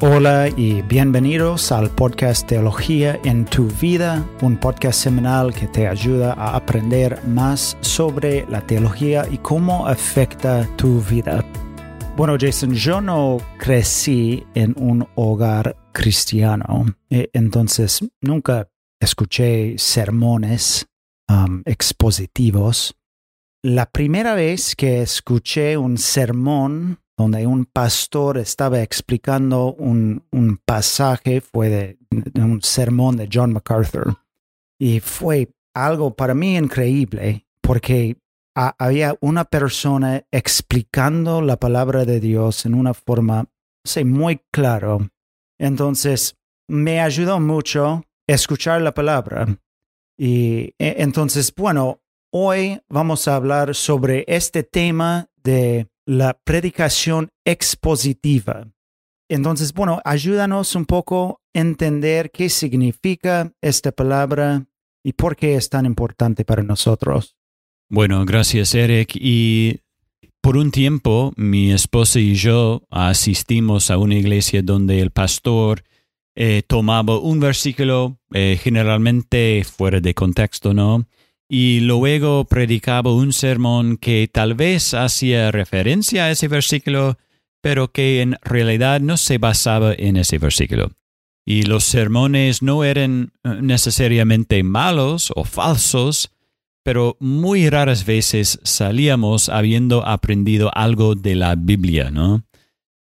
Hola y bienvenidos al podcast Teología en tu vida, un podcast semanal que te ayuda a aprender más sobre la teología y cómo afecta tu vida. Bueno, Jason, yo no crecí en un hogar cristiano, eh, entonces nunca escuché sermones um, expositivos. La primera vez que escuché un sermón donde un pastor estaba explicando un, pasaje, fue de, un sermón de John MacArthur. Y fue algo para mí increíble, porque había una persona explicando la palabra de Dios en una forma sé, muy claro. Entonces, me ayudó mucho escuchar la palabra. Y e, entonces, bueno, hoy vamos a hablar sobre este tema de la predicación expositiva. Entonces, bueno, ayúdanos un poco a entender qué significa esta palabra y por qué es tan importante para nosotros. Bueno, gracias Eric. Y por un tiempo mi esposa y yo asistimos a una iglesia donde el pastor eh, tomaba un versículo, eh, generalmente fuera de contexto, ¿no? Y luego predicaba un sermón que tal vez hacía referencia a ese versículo, pero que en realidad no se basaba en ese versículo. Y los sermones no eran eh, necesariamente malos o falsos, pero muy raras veces salíamos habiendo aprendido algo de la Biblia, ¿no?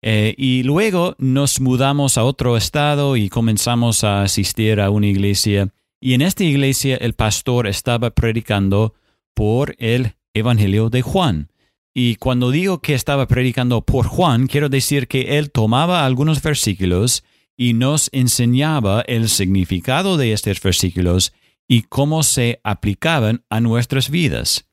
Eh, y luego nos mudamos a otro estado y comenzamos a asistir a una iglesia y en esta iglesia el pastor estaba predicando por el Evangelio de Juan. Y cuando digo que estaba predicando por Juan, quiero decir que él tomaba algunos versículos y nos enseñaba el significado de estos versículos y cómo se aplicaban a nuestras vidas.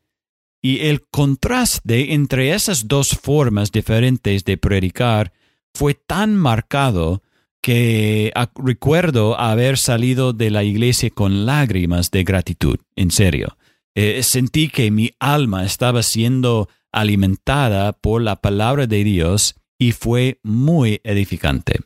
Y el contraste entre esas dos formas diferentes de predicar fue tan marcado que recuerdo haber salido de la iglesia con lágrimas de gratitud, en serio. Eh, sentí que mi alma estaba siendo alimentada por la palabra de Dios y fue muy edificante.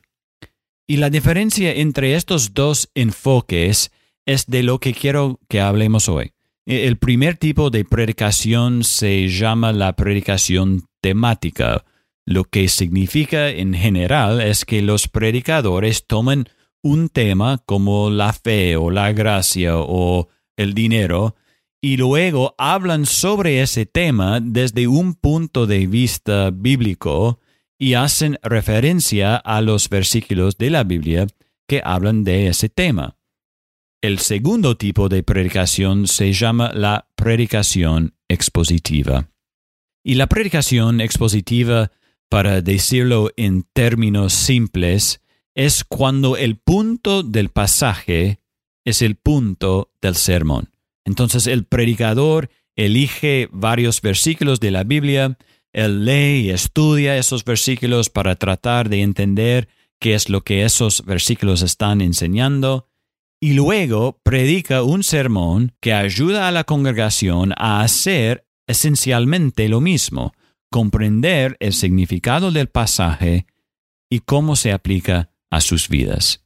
Y la diferencia entre estos dos enfoques es de lo que quiero que hablemos hoy. E, el primer tipo de predicación se llama la predicación temática lo que significa en general es que los predicadores toman un tema como la fe o la gracia o el dinero y luego hablan sobre ese tema desde un punto de vista bíblico y hacen referencia a los versículos de la Biblia que hablan de ese tema. El segundo tipo de predicación se llama la predicación expositiva. Y la predicación expositiva para decirlo en términos simples, es cuando el punto del pasaje es el punto del sermón. Entonces el predicador elige varios versículos de la Biblia, él lee y estudia esos versículos para tratar de entender qué es lo que esos versículos están enseñando, y luego predica un sermón que ayuda a la congregación a hacer esencialmente lo mismo, comprender el significado del pasaje y cómo se aplica a sus vidas.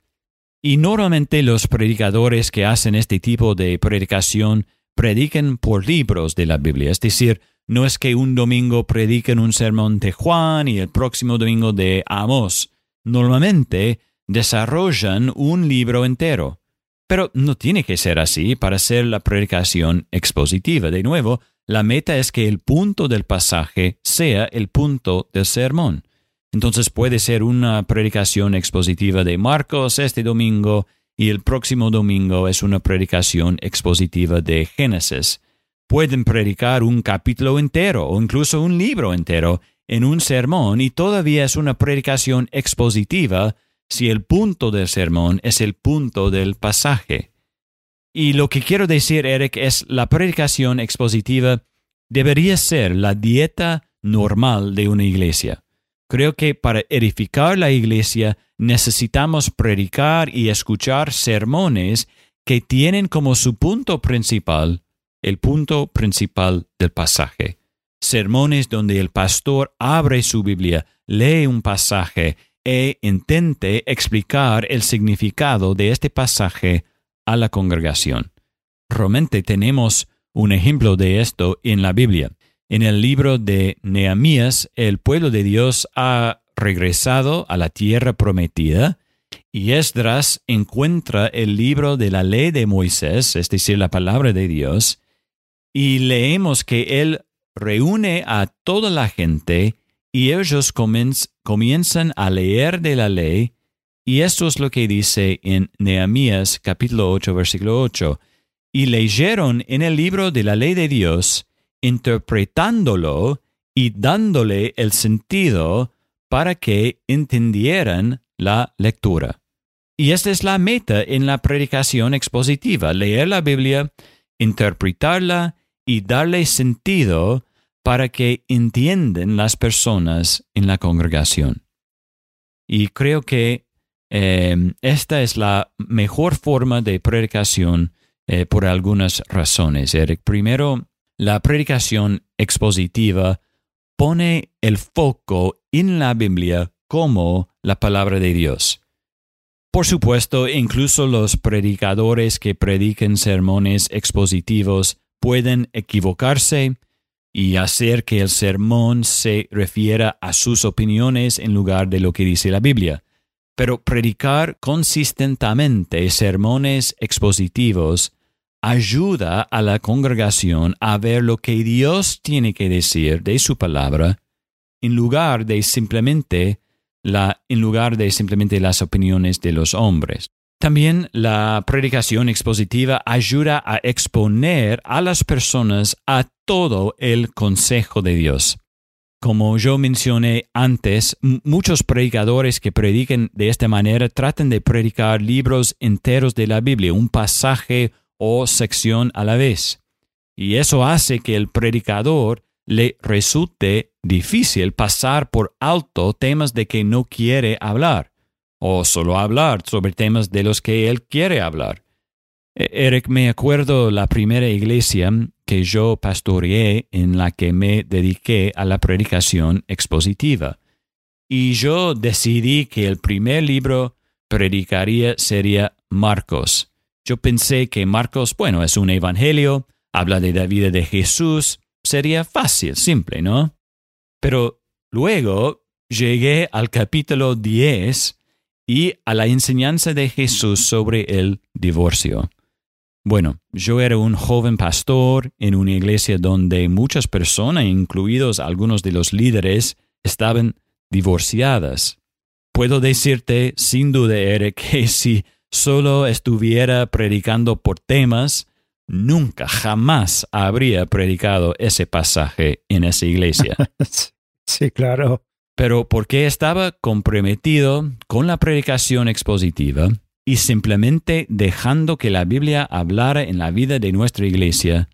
Y normalmente los predicadores que hacen este tipo de predicación predican por libros de la Biblia, es decir, no es que un domingo prediquen un sermón de Juan y el próximo domingo de Amos. Normalmente desarrollan un libro entero. Pero no tiene que ser así para hacer la predicación expositiva. De nuevo, la meta es que el punto del pasaje sea el punto del sermón. Entonces puede ser una predicación expositiva de Marcos este domingo y el próximo domingo es una predicación expositiva de Génesis. Pueden predicar un capítulo entero o incluso un libro entero en un sermón y todavía es una predicación expositiva si el punto del sermón es el punto del pasaje. Y lo que quiero decir, Eric, es la predicación expositiva debería ser la dieta normal de una iglesia. Creo que para edificar la iglesia necesitamos predicar y escuchar sermones que tienen como su punto principal el punto principal del pasaje. Sermones donde el pastor abre su Biblia, lee un pasaje e intente explicar el significado de este pasaje a la congregación. Realmente tenemos un ejemplo de esto en la Biblia. En el libro de Nehemías, el pueblo de Dios ha regresado a la tierra prometida y Esdras encuentra el libro de la ley de Moisés, es decir, la palabra de Dios, y leemos que él reúne a toda la gente y ellos comienzan a leer de la ley, y esto es lo que dice en Nehemías capítulo 8, versículo 8. Y leyeron en el libro de la ley de Dios, interpretándolo y dándole el sentido para que entendieran la lectura. Y esta es la meta en la predicación expositiva, leer la Biblia, interpretarla y darle sentido para que entiendan las personas en la congregación. Y creo que em, esta es la mejor forma de predicación eh, por algunas razones, Eric. Primero, la predicación expositiva pone el foco en la Biblia como la palabra de Dios. Por supuesto, incluso los predicadores que prediquen sermones expositivos pueden equivocarse y hacer que el sermón se refiera a sus opiniones en lugar de lo que dice la Biblia. Pero predicar consistentemente sermones expositivos ayuda a la congregación a ver lo que Dios tiene que decir de su palabra en lugar de simplemente la, en lugar de simplemente las opiniones de los hombres. También la predicación expositiva ayuda a exponer a las personas a todo el consejo de Dios. Como yo mencioné antes, muchos predicadores que prediquen de esta manera tratan de predicar libros enteros de la Biblia, un pasaje o sección a la vez. Y eso hace que el predicador le resulte difícil pasar por alto temas de que no quiere hablar o solo hablar sobre temas de los que él quiere hablar. E, Eric, me acuerdo la primera iglesia que yo pastoreé en la que me dediqué a la predicación expositiva. Y yo decidí que el primer libro predicaría sería Marcos. Yo pensé que Marcos, bueno, es un evangelio, habla de la vida de Jesús, sería fácil, simple, ¿no? Pero luego llegué al capítulo 10 y a la enseñanza de Jesús sobre el divorcio. Bueno, yo era un joven pastor en una iglesia donde muchas personas, incluidos algunos de los líderes, estaban divorciadas. Puedo decirte sin duda, Eric, que si solo estuviera predicando por temas, nunca, jamás habría predicado ese pasaje en esa iglesia. sí, claro pero porque estaba comprometido con la predicación expositiva y simplemente dejando que la Biblia hablara en la vida de nuestra iglesia,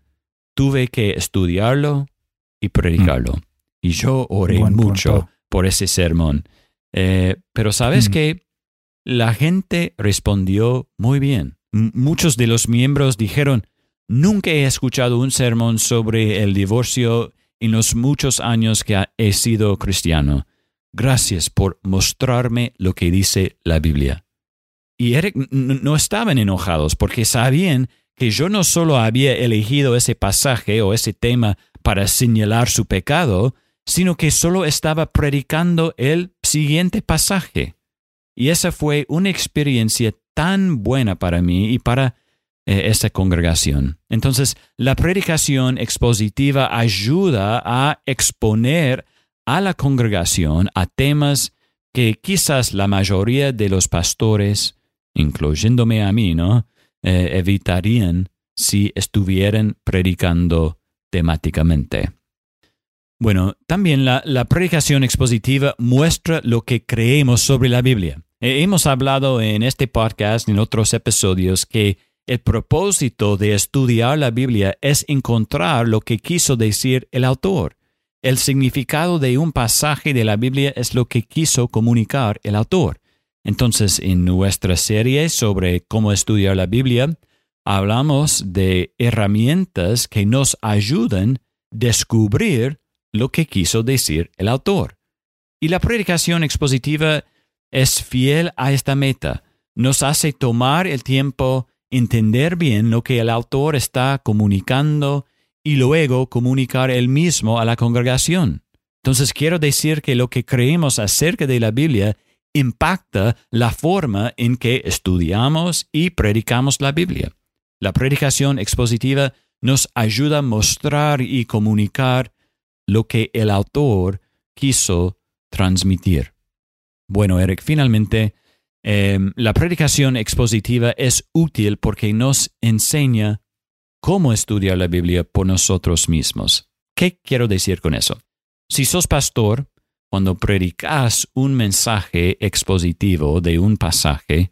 tuve que estudiarlo y predicarlo. Mm. Y yo oré mucho por ese sermón. Eh, pero sabes mm. que la gente respondió muy bien. muchos de los miembros dijeron, nunca he escuchado un sermón sobre el divorcio en los muchos años que he sido cristiano. Gracias por mostrarme lo que dice la Biblia. Y Eric no estaban enojados porque sabían que yo no solo había elegido ese pasaje o ese tema para señalar su pecado, sino que solo estaba predicando el siguiente pasaje. Y esa fue una experiencia tan buena para mí y para eh, esta congregación. Entonces, la predicación expositiva ayuda a exponer a la congregación a temas que quizás la mayoría de los pastores, incluyéndome a mí, ¿no? Eh, evitarían si estuvieran predicando temáticamente. Bueno, también la, la, predicación expositiva muestra lo que creemos sobre la Biblia. Eh, hemos hablado en este podcast en otros episodios que el propósito de estudiar la Biblia es encontrar lo que quiso decir el autor. El significado de un pasaje de la Biblia es lo que quiso comunicar el autor. Entonces, en nuestra serie sobre cómo estudiar la Biblia, hablamos de herramientas que nos ayudan a descubrir lo que quiso decir el autor. Y la predicación expositiva es fiel a esta meta. Nos hace tomar el tiempo, entender bien lo que el autor está comunicando y luego comunicar él mismo a la congregación. Entonces quiero decir que lo que creemos acerca de la Biblia impacta la forma en que estudiamos y predicamos la Biblia. La predicación expositiva nos ayuda a mostrar y comunicar lo que el autor quiso transmitir. Bueno, Eric, finalmente, em, la predicación expositiva es útil porque nos enseña cómo estudiar la Biblia por nosotros mismos. ¿Qué quiero decir con eso? Si sos pastor, cuando predicas un mensaje expositivo de un pasaje,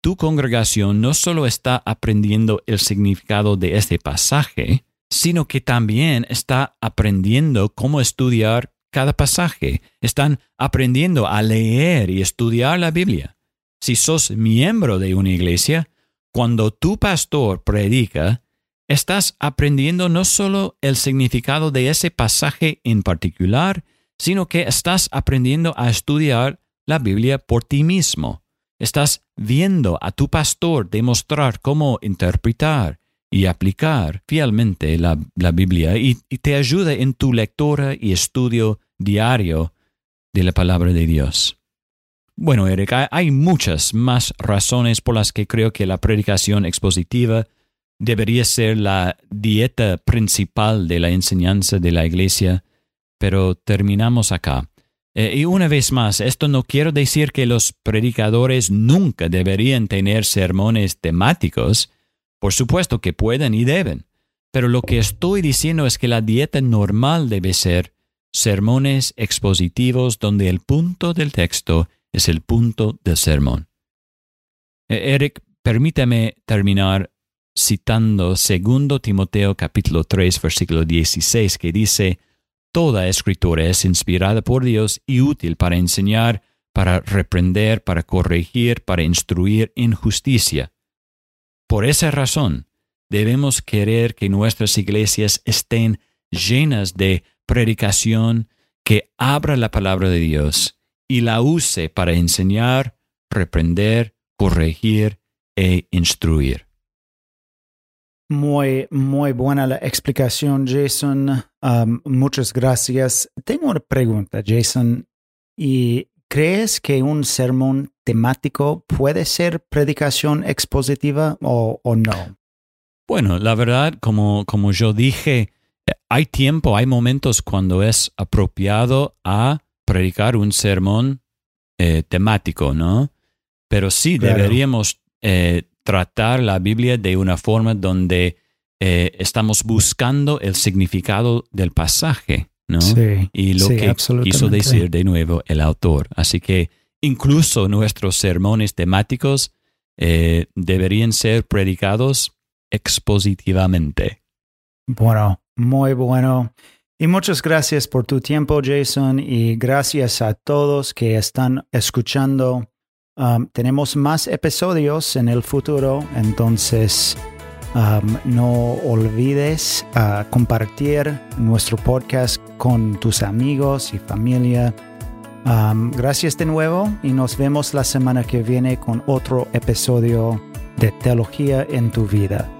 tu congregación no solo está aprendiendo el significado de este pasaje, sino que también está aprendiendo cómo estudiar cada pasaje. Están aprendiendo a leer y estudiar la Biblia. Si sos miembro de una iglesia, cuando tu pastor predica, estás aprendiendo no solo el significado de ese pasaje en particular, sino que estás aprendiendo a estudiar la Biblia por ti mismo. Estás viendo a tu pastor demostrar cómo interpretar y aplicar fielmente la, Biblia y, y, te ayuda en tu lectura y estudio diario de la palabra de Dios. Bueno, Eric, hay muchas más razones por las que creo que la predicación expositiva debería ser la dieta principal de la enseñanza de la iglesia, pero terminamos acá. Eh, y una vez más, esto no quiero decir que los predicadores nunca deberían tener sermones temáticos. Por supuesto que pueden y deben. Pero lo que estoy diciendo es que la dieta normal debe ser sermones expositivos donde el punto del texto es el punto del sermón. Eh, Eric, permítame terminar citando 2 Timoteo capítulo 3 versículo 16 que dice, Toda escritura es inspirada por Dios y útil para enseñar, para reprender, para corregir, para instruir en justicia. Por esa razón, debemos querer que nuestras iglesias estén llenas de predicación que abra la palabra de Dios y la use para enseñar, reprender, corregir e instruir. Muy, muy buena la explicación, Jason. Um, muchas gracias. Tengo una pregunta, Jason. ¿Y crees que un sermón temático puede ser predicación expositiva o, no? Bueno, la verdad, como, como yo dije, hay tiempo, hay momentos cuando es apropiado a predicar un sermón eh, temático, ¿no? Pero sí deberíamos eh, tratar la Biblia de una forma donde eh, estamos buscando el significado del pasaje, ¿no? Sí, y lo que quiso decir de nuevo el autor. Así que incluso nuestros sermones temáticos eh, deberían ser predicados expositivamente. Bueno, muy bueno. Y muchas gracias por tu tiempo, Jason, y gracias a todos que están escuchando Um, tenemos más episodios en el futuro, entonces um, no olvides uh, compartir nuestro podcast con tus amigos y familia. Um, gracias de nuevo y nos vemos la semana que viene con otro episodio de Teología en tu vida.